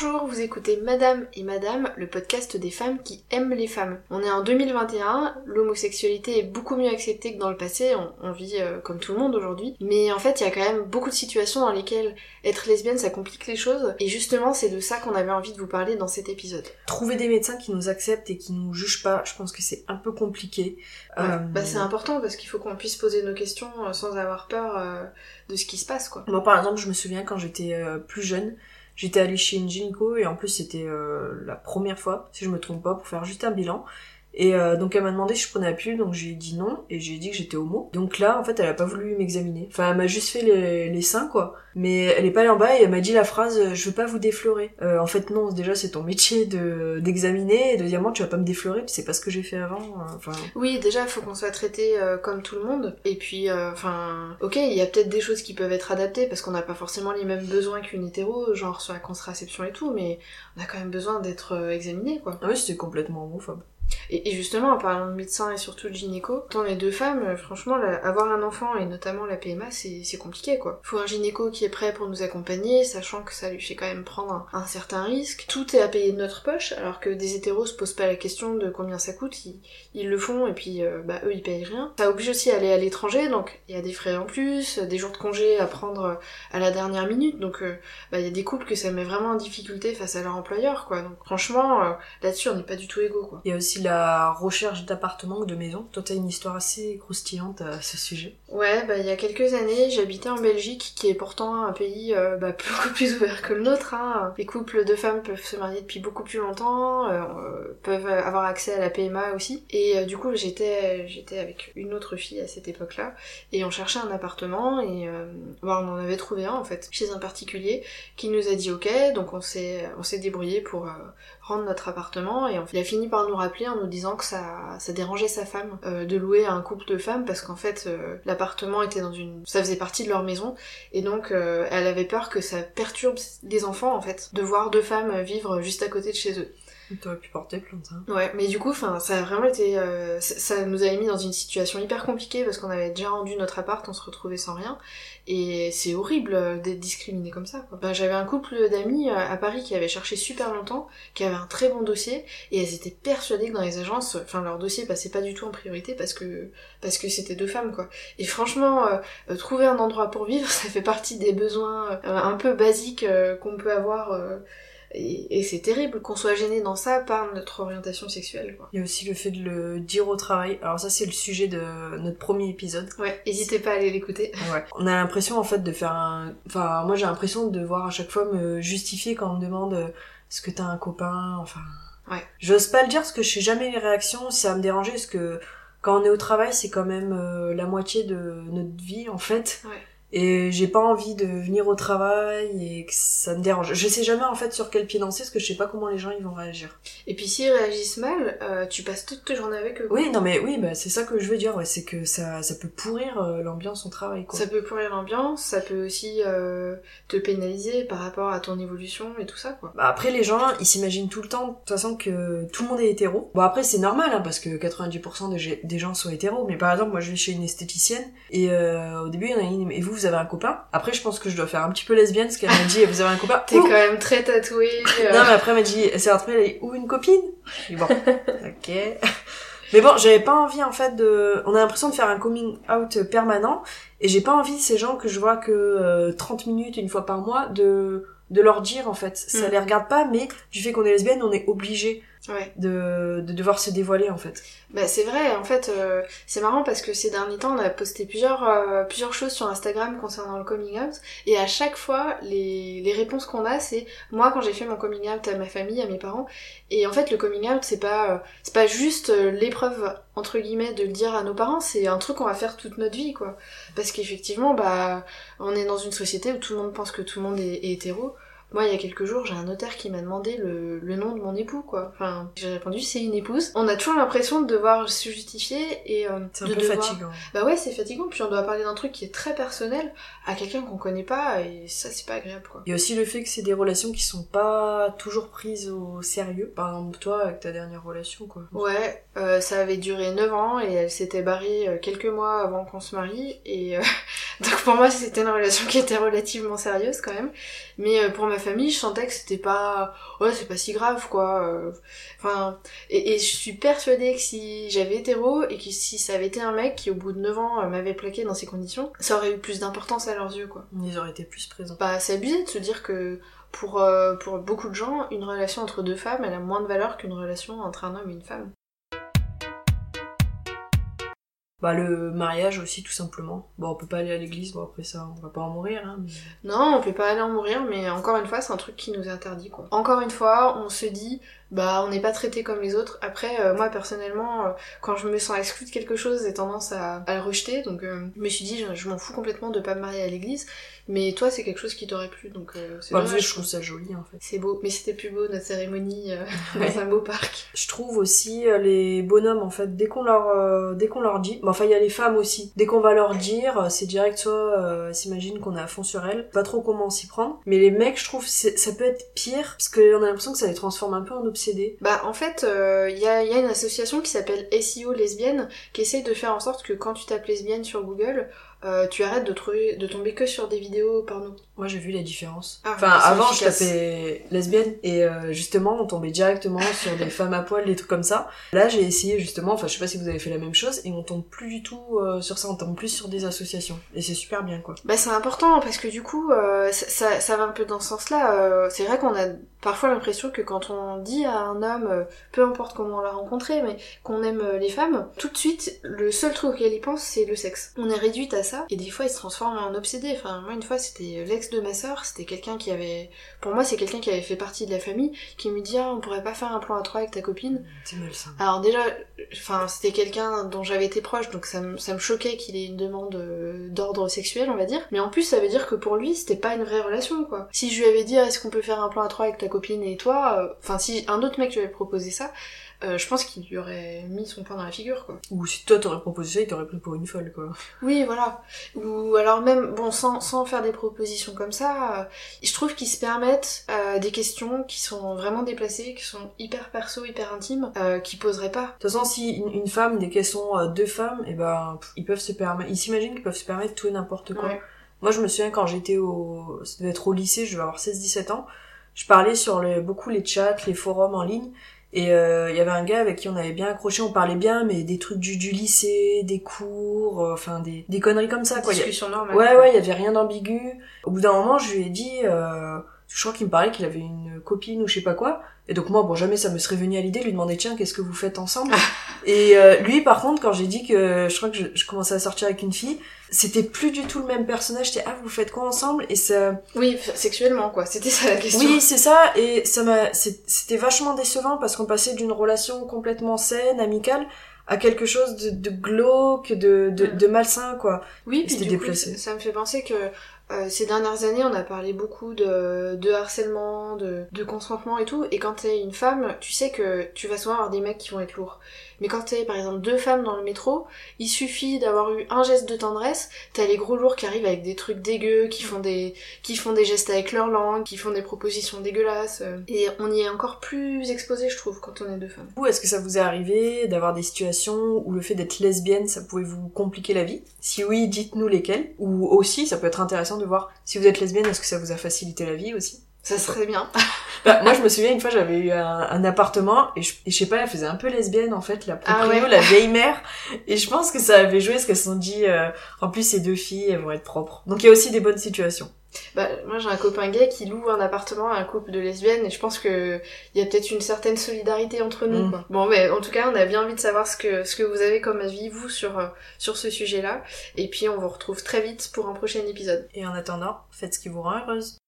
Bonjour, vous écoutez Madame et Madame, le podcast des femmes qui aiment les femmes. On est en 2021, l'homosexualité est beaucoup mieux acceptée que dans le passé, on, vit euh, comme tout le monde aujourd'hui, mais en fait il y a quand même beaucoup de situations dans lesquelles être lesbienne ça complique les choses, et justement c'est de ça qu'on avait envie de vous parler dans cet épisode. Trouver des médecins qui nous acceptent et qui nous jugent pas, je pense que c'est un peu compliqué. Euh, bah c'est important parce qu'il faut qu'on puisse poser nos questions euh, sans avoir peur de ce qui se passe quoi. Moi par exemple je me souviens quand j'étais plus jeune, J'étais allée chez une et en plus c'était euh, la première fois, si je me trompe pas, pour faire juste un bilan. Et euh, donc elle m'a demandé si je prenais la pilule, donc j'ai dit non, et j'ai dit que j'étais homo. Donc là, en fait, elle a pas voulu m'examiner. Enfin, elle m'a juste fait les, les, seins, quoi. Mais elle est pas allée en bas et elle m'a dit la phrase « je veux pas vous déflorer euh, En fait, non, déjà c'est ton métier de d'examiner, et deuxièmement, tu vas pas me déflorer, tu sais pas ce que j'ai fait avant. Euh, enfin... Oui, déjà, faut qu'on soit traité comme tout le monde. Et puis, enfin, ok, il y a peut-être des choses qui peuvent être adaptées, parce qu'on n'a pas forcément les mêmes besoins qu'une hétéro, genre sur la contraception et tout, mais on a quand même besoin d'être examiné, quoi. Ah oui, c'était complètement homophobe. Et, justement, en parlant de médecin et surtout de gynéco, tant les deux femmes, euh, franchement, avoir un enfant et notamment la PMA, c'est compliqué quoi. Faut un gynéco qui est prêt pour nous accompagner, sachant que ça lui fait quand même prendre un, certain risque. Tout est à payer de notre poche, alors que des hétéros se posent pas la question de combien ça coûte, ils, le font et puis euh, bah eux ils payent rien. Ça oblige aussi à aller à l'étranger, donc il y a des frais en plus, des jours de congé à prendre à la dernière minute, donc euh, bah il y a des couples que ça met vraiment en difficulté face à leur employeur quoi. Donc franchement, là-dessus on n'est pas du tout égaux quoi. Y a aussi la recherche d'appartements ou de maisons. Toi, t'as une histoire assez croustillante à ce sujet. Ouais, bah il y a quelques années, j'habitais en Belgique, qui est pourtant un pays euh, bah, beaucoup plus ouvert que le nôtre. Hein. Les couples de femmes peuvent se marier depuis beaucoup plus longtemps, euh, peuvent avoir accès à la PMA aussi. Et euh, du coup, j'étais j'étais avec une autre fille à cette époque-là, et on cherchait un appartement, et bah, on en avait trouvé un en fait, chez un particulier, qui nous a dit ok, donc on s'est débrouillé pour rendre notre appartement, et il a fini par nous rappeler en nous disant que ça, ça dérangeait sa femme euh, de louer à un couple de femmes parce qu'en fait euh, l'appartement était dans une, ça faisait partie de leur maison et donc euh, elle avait peur que ça perturbe les enfants en fait de voir deux femmes vivre juste à côté de chez eux. T'aurais pu porter plainte. Hein. Ouais, mais du coup, enfin, ça a vraiment été, euh, ça, nous avait mis dans une situation hyper compliquée parce qu'on avait déjà rendu notre appart, on se retrouvait sans rien, et c'est horrible euh, d'être discriminé comme ça. Quoi. Ben, j'avais un couple d'amis à Paris qui avait cherché super longtemps, qui avait un très bon dossier, et elles étaient persuadées que dans les agences, enfin, leur dossier passait pas du tout en priorité parce que parce que c'était deux femmes, quoi. Et franchement, trouver un endroit pour vivre, ça fait partie des besoins un peu basiques qu'on peut avoir et, c'est terrible qu'on soit gêné dans ça par notre orientation sexuelle. Quoi. Il y a aussi le fait de le dire au travail. Alors ça c'est le sujet de notre premier épisode. Ouais, n'hésitez pas à aller l'écouter. Ouais. On a l'impression en fait de faire un... Enfin moi j'ai l'impression de devoir à chaque fois me justifier quand on me demande euh, est-ce que t'as un copain Enfin... Ouais. J'ose pas le dire parce que je sais jamais les réactions, si ça va me déranger parce que quand on est au travail c'est quand même euh, la moitié de notre vie en fait. Et j'ai pas envie de venir au travail et que ça me dérange. Je sais jamais en fait sur quel pied danser parce que je sais pas comment les gens ils vont réagir. Et puis s'ils réagissent mal, euh, tu passes toute ta journée avec eux. Oui, non mais oui, bah c'est ça que je veux dire, ouais, c'est que ça, ça peut pourrir euh, l'ambiance au travail quoi. Ça peut pourrir l'ambiance, ça peut aussi euh, te pénaliser par rapport à ton évolution et tout ça quoi. Bah après les gens, ils s'imaginent tout le temps de toute façon que tout le monde est hétéro. Bon après c'est normal hein, parce que 90% des, des gens sont hétéros, mais par exemple moi je vais chez une esthéticienne et au début il y en a une et vous vous avez un copain. Après, je pense que je dois faire un petit peu lesbienne, parce qu'elle m'a dit, vous avez un copain. T'es quand même très tatouée. Euh. non, mais après, elle m'a dit, c'est un elle a dit, ou une copine. bon, ok. Mais bon, j'avais pas envie, en fait, de, on a l'impression de faire un coming out permanent, et j'ai pas envie, ces gens que je vois que 30 euh, minutes, une fois par mois, de, de leur dire, en fait. Ça mm. les regarde pas, mais du fait qu'on est lesbienne, on est obligé ouais. de, de devoir se dévoiler en fait. Bah c'est vrai, en fait euh, c'est marrant parce que ces derniers temps on a posté plusieurs, euh, plusieurs choses sur Instagram concernant le coming out et à chaque fois les, les réponses qu'on a c'est moi quand j'ai fait mon coming out à ma famille, à mes parents et en fait le coming out c'est pas, euh, c'est pas juste l'épreuve entre guillemets de le dire à nos parents, c'est un truc qu'on va faire toute notre vie quoi. Parce qu'effectivement bah on est dans une société où tout le monde pense que tout le monde est, est hétéro. Moi, il y a quelques jours, j'ai un notaire qui m'a demandé le, le, nom de mon époux, quoi. Enfin, j'ai répondu c'est une épouse. On a toujours l'impression de devoir se justifier et euh, c'est un peu fatigant. Bah ouais, c'est fatigant. Puis on doit parler d'un truc qui est très personnel à quelqu'un qu'on connaît pas et ça, c'est pas agréable, quoi. Il y a aussi le fait que c'est des relations qui sont pas toujours prises au sérieux. Par exemple, toi, avec ta dernière relation, quoi. Ouais, euh, ça avait duré 9 ans et elle s'était barrée euh, quelques mois avant qu'on se marie et euh, donc pour moi, c'était une relation qui était relativement sérieuse quand même. Mais pour ma ma famille, je sentais que c'était pas, ouais, c'est pas si grave, quoi. euh. Enfin, et, et je suis persuadée que si j'avais hétéro et que si ça avait été un mec qui, au bout de 9 ans, euh, m'avait plaqué dans ces conditions, ça aurait eu plus d'importance à leurs yeux, quoi. Ils auraient été plus présents. Bah, c'est abusé de se dire que pour, euh, pour beaucoup de gens, une relation entre deux femmes, elle a moins de valeur qu'une relation entre un homme et une femme. Bah le mariage aussi tout simplement. Bon on peut pas aller à l'église, bon après ça on va pas en mourir hein. Non, on peut pas aller en mourir, mais encore une fois, c'est un truc qui nous interdit, quoi. Encore une fois, on se dit, bah, on n'est pas traité comme les autres. Après, euh, moi, personnellement, euh, quand je me sens exclue de quelque chose, j'ai tendance à, à le rejeter, donc euh, je me suis dit, je, je m'en fous complètement de pas me marier à l'église, mais toi, c'est quelque chose qui t'aurait plu, donc euh, c'est Bah, je trouve ça joli en fait. C'est beau, mais c'était plus beau, notre cérémonie euh, Ouais. dans un beau parc. Je trouve aussi euh, les bonhommes en fait, dès qu'on leur, euh, dès qu'on leur dit, bon, enfin il y a les femmes aussi, dès qu'on va leur dire, c'est direct soit euh, s'imagine qu'on est à fond sur elles, pas trop comment s'y prendre. Mais les mecs, je trouve ça peut être pire parce qu'on a l'impression que ça les transforme un peu en Bah en fait, euh, il il y a une association qui s'appelle SEO lesbienne qui essaie de faire en sorte que quand tu tapes lesbienne sur Google, euh, tu arrêtes de, trouver, de tomber que sur des vidéos porno. Moi j'ai vu la différence. Ah, enfin avant je efficaces. tapais lesbienne et euh, justement on tombait directement sur des femmes à poil, des trucs comme ça. Là j'ai essayé justement, enfin je sais pas si vous avez fait la même chose et on tombe plus du tout euh, sur ça, on tombe plus sur des associations et c'est super bien quoi. Bah c'est important parce que du coup ça, ça, ça va un peu dans ce sens-là. C'est vrai qu'on a parfois l'impression que quand on dit à un homme, peu importe comment on l'a rencontré, mais qu'on aime les femmes, tout de suite le seul truc auquel il pense c'est le sexe. On est réduite à ça et des fois il se transforme en obsédé. Enfin moi une fois c'était l'ex de ma sœur, c'était quelqu'un qui avait, pour moi c'est quelqu'un qui avait fait partie de la famille, qui me dit ah on pourrait pas faire un plan à trois avec ta copine. C'est malsain. Alors déjà, enfin c'était quelqu'un dont j'avais été proche, donc ça, me- ça me choquait qu'il ait une demande euh, d'ordre sexuel, on va dire. Mais en plus, ça veut dire que pour lui, c'était pas une vraie relation, quoi. Si je lui avais dit, Ah, est-ce qu'on peut faire un plan à trois avec ta copine et toi, euh, enfin si un autre mec lui avait proposé ça, euh, je pense qu'il lui aurait mis son poing dans la figure, quoi. Ou si toi t'aurais proposé ça, il t'aurait pris pour une folle quoi. Oui, voilà. Ou alors même, bon, sans, sans faire des propositions comme ça, euh, je trouve qu'ils se permettent euh, des questions qui sont vraiment déplacées, qui sont hyper perso, hyper intimes, euh, qui poseraient pas. De toute façon, si une, une femme, sont euh, deux femmes, et ben pff, ils peuvent se permettre, ils s'imaginent qu'ils peuvent se permettre tout et n'importe quoi. Ouais. Moi, je me souviens quand j'étais au, ça devait être au lycée, je devais avoir 16-17 ans, je parlais sur le, beaucoup les chats, les forums en ligne, et euh, il y avait un gars avec qui on avait bien accroché, on parlait bien, mais des trucs du, du lycée, des cours, euh, enfin des, des conneries comme ça, quoi. Discussion normale. Ouais, ouais, il y avait rien d'ambigu. Au bout d'un moment, je lui ai dit, euh, je crois qu'il me parlait qu'il avait une copine ou je sais pas quoi. Et donc moi, bon, jamais ça me serait venu à l'idée de lui demander, tiens, qu'est-ce que vous faites ensemble? Et euh, lui, par contre, quand j'ai dit que je crois que je, je commençais à sortir avec une fille, c'était plus du tout le même personnage. C'était, ah, vous faites quoi ensemble? Et ça... Oui, sexuellement, quoi. C'était ça la question. Oui, c'est ça. Et ça m'a, c'était vachement décevant parce qu'on passait d'une relation complètement saine, amicale, à quelque chose de, de glauque, de, de, de malsain, quoi. Oui, puis du déplacé. ça, ça me fait penser que euh, ces dernières années, on a parlé beaucoup de, de harcèlement, de, de consentement et tout. Et quand t'es une femme, tu sais que tu vas souvent avoir des mecs qui vont être lourds. Mais quand t'es, par exemple, deux femmes dans le métro, il suffit d'avoir eu un geste de tendresse, t'as les gros lourds qui arrivent avec des trucs dégueux, qui font des, qui font des gestes avec leur langue, qui font des propositions dégueulasses. euh. Et on y est encore plus exposé, je trouve, quand on est deux femmes. Vous, est-ce que ça vous est arrivé d'avoir des situations où le fait d'être lesbienne, ça pouvait vous compliquer la vie? Si oui, dites-nous lesquelles. Ou aussi, ça peut être intéressant de voir si vous êtes lesbienne, est-ce que ça vous a facilité la vie aussi? Ça serait bien. Bah, Moi, je me souviens, une fois, j'avais eu un, un appartement, et je, et je sais pas, elle faisait un peu lesbienne, en fait, la Ah proprio, ouais. la vieille mère. Et je pense que ça avait joué, parce qu'elles se sont dit, euh, en plus, ces deux filles, elles vont être propres. Donc, il y a aussi des bonnes situations. Bah, moi j'ai un copain gay qui loue un appartement à un couple de lesbiennes et je pense que il y a peut-être une certaine solidarité entre nous. Mm. Quoi. Bon, mais en tout cas, on a bien envie de savoir ce que ce que vous avez comme avis vous sur euh, sur ce sujet-là. Et puis on vous retrouve très vite pour un prochain épisode. Et en attendant, faites ce qui vous rend heureuse.